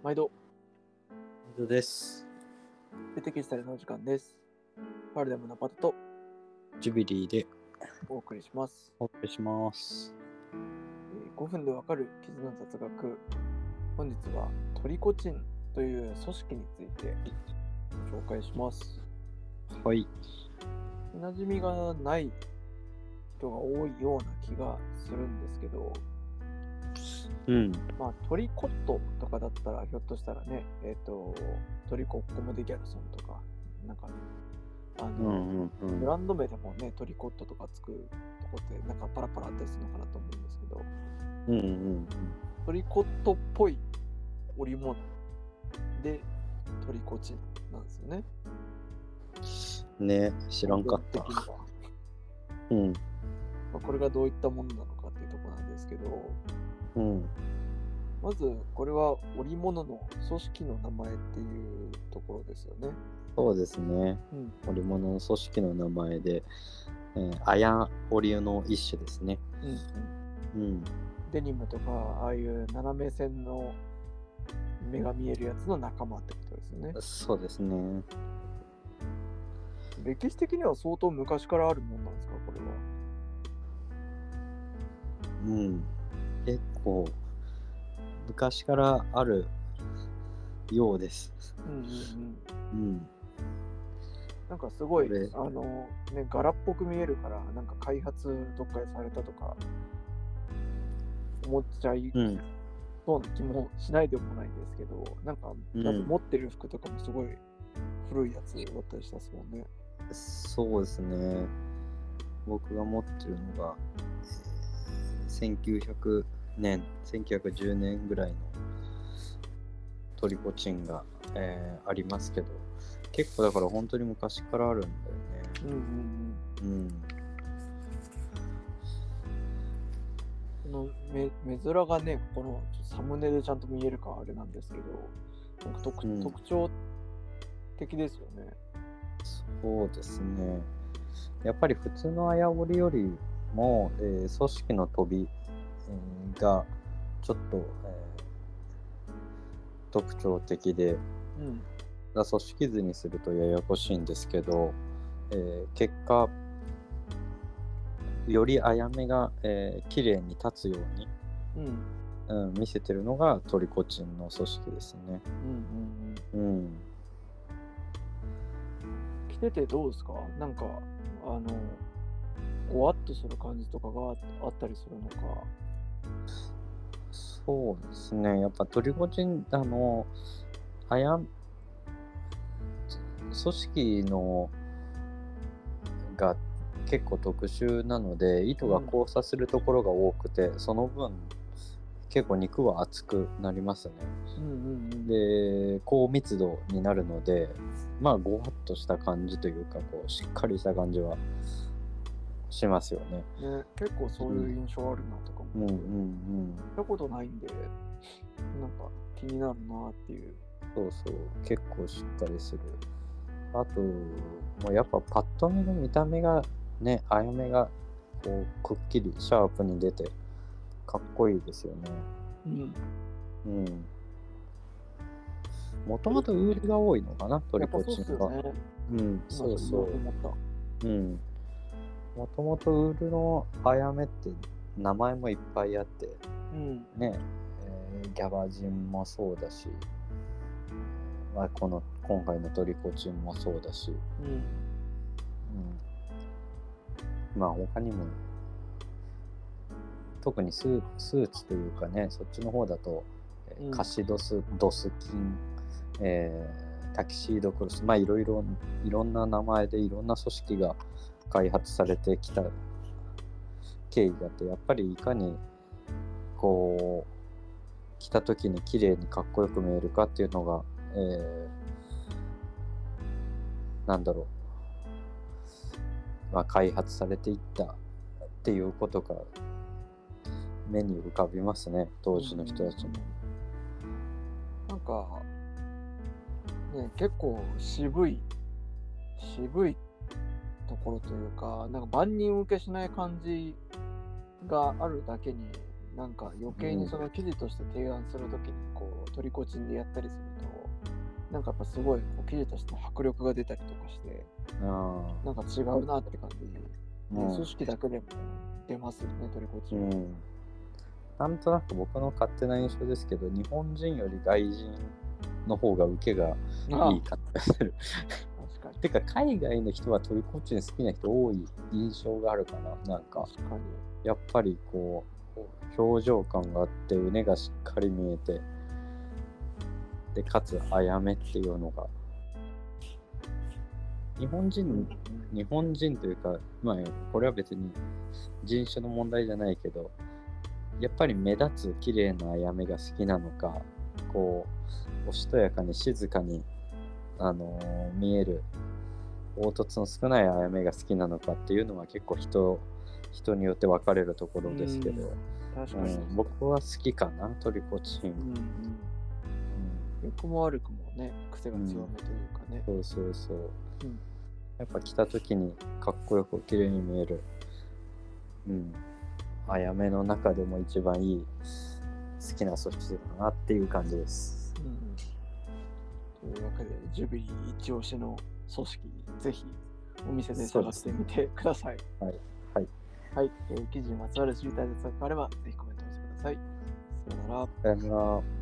毎度、本当です。出てきしたりのお時間です。パルデムのパトとジュビリーでお送りします。お送りします。えー5分でわかる絆雑学。本日はトリコチンという組織についてご紹介します。はい。馴染みがない人が多いような気がするんですけど、うん。まあ、トリコットとかだったら、ひょっとしたらね、えっ、と、トリココムデギャルソンとか、なんか、あうの、んうんうん。ブランド名でもね、トリコットとかつくとこって、なんかパラパラあったりするのかなと思うんですけど、うんうんトリコットっぽい織物でトリコチンなんですよね。うん。ね知らんかったうん。まあ、これがどういったものなのかっていうところなんですけど、うん。まずこれは織物の組織の名前っていうところですよね。そうですね。うん。織物の組織の名前で、えー、アヤン織の一種ですね。うんうん、うん。デニムとか、ああいう斜め線の目が見えるやつの仲間ってことですよね。そうですね。歴史的には相当昔からあるもんなんですか、これは。うん。結構、昔からあるようです。うんうんうん。うん。なんかすごいあの、ね、柄っぽく見えるから、なんか開発どっかでされたとか、思っちゃいうん。そうな気もしないでもないんですけど、なんか、持ってる服とかもすごい古いやつだったりしたっすもんね。そうですね。僕が持ってるのが、えー1900年、1910年ぐらいのトリコチンが、えーありますけど、結構だから本当に昔からあるんだよね。うんうんうん。うん。この目目面がね、このサムネでちゃんと見えるかあれなんですけど、なんか特,、うん特徴的ですよね。そうですね。やっぱり普通の綾織よりも、えー組織の飛び、えーがちょっと、えー特徴的で、うん。が組織図にするとややこしいんですけど、えー結果よりあやめが、えー、綺麗に立つように、うん。うん、見せてるのがトリコチンの組織ですね。うんうんうん。うん、着ててどうですか？なんか、あの、ごわっとする感じとかがあったりするのか。そうですね。やっぱトリコチンあのあや組織のが結構特殊なので糸が交差するところが多くて、その分結構肉は厚くなりますね。うんうんうん。で高密度になるのでまあごわっとした感じというかこうしっかりした感じはしますよね。ね、結構そういう印象あるなとかも。うんうんうん。見たことないんで、なんか気になるなっていう。そうそう結構しっかりする。あともうやっぱパッと見の見た目がねあやめがこうくっきりシャープに出てかっこいいですよね。うん。うん。もともとウールが多いのかなトリコチンは。すよね。うん、そうそう。うん。もともとウールのあやめって名前もいっぱいあって、うん。ね、えーギャバジンもそうだし、まあ、この今回のトリコチンもそうだし、うん。うん、まあ他にも、特にスーツというかね、そっちの方だと、えーうんカシドス、ドスキン、えータキシードクロス、まあいろいろ、いろんな名前でいろんな組織が開発されてきた経緯だと、やっぱりいかに、こう、着た時に綺麗にかっこよく見えるかっていうのが、えーなんだろう、まあ、開発されていったっていうことが目に浮かびますね、当時の人たちも。なんか、ね、結構渋い、渋いところというか、なんか万人受けしない感じがあるだけに、なんか余計にその記事として提案するときにこうトリコチンでやったりするとなんかやっぱすごいこう記事としての迫力が出たりとかしてあなんか違うなって感じで、うん。組織だけでも出ますよねトリコチン、うん。なんとなく僕の勝手な印象ですけど、日本人より外人の方が受けがあ。いい感じがする。てか、海外の人はトリコチン好きな人多い印象があるかな。なんか、やっぱりこう、表情感があって、腕がしっかり見えて、で、かつ、あやめっていうのが、日本人、日本人というか、まあ、これは別に人種の問題じゃないけど、やっぱり目立つ綺麗なあやめが好きなのか、こう、おしとやかに静かに、あのー見える、凹凸の少ないあやめが好きなのかっていうのは結構人、人によって分かれるところですけど、確かに、うん、僕は好きかな、トリコチン。うんうん良くも悪くもね癖が強めというかね、そうそうそう。うんやっぱ着た時にかっこよく綺麗に見える。うん。あやめの中でも一番いい好きな組織だなっていう感じです。うんというわけでジュビリー一押しの組織ぜひお店で探してみてくださいはい。はい。はい、えー記事にまつわる知りたいですがあればぜひコメントをしてくださいさよならさよなら。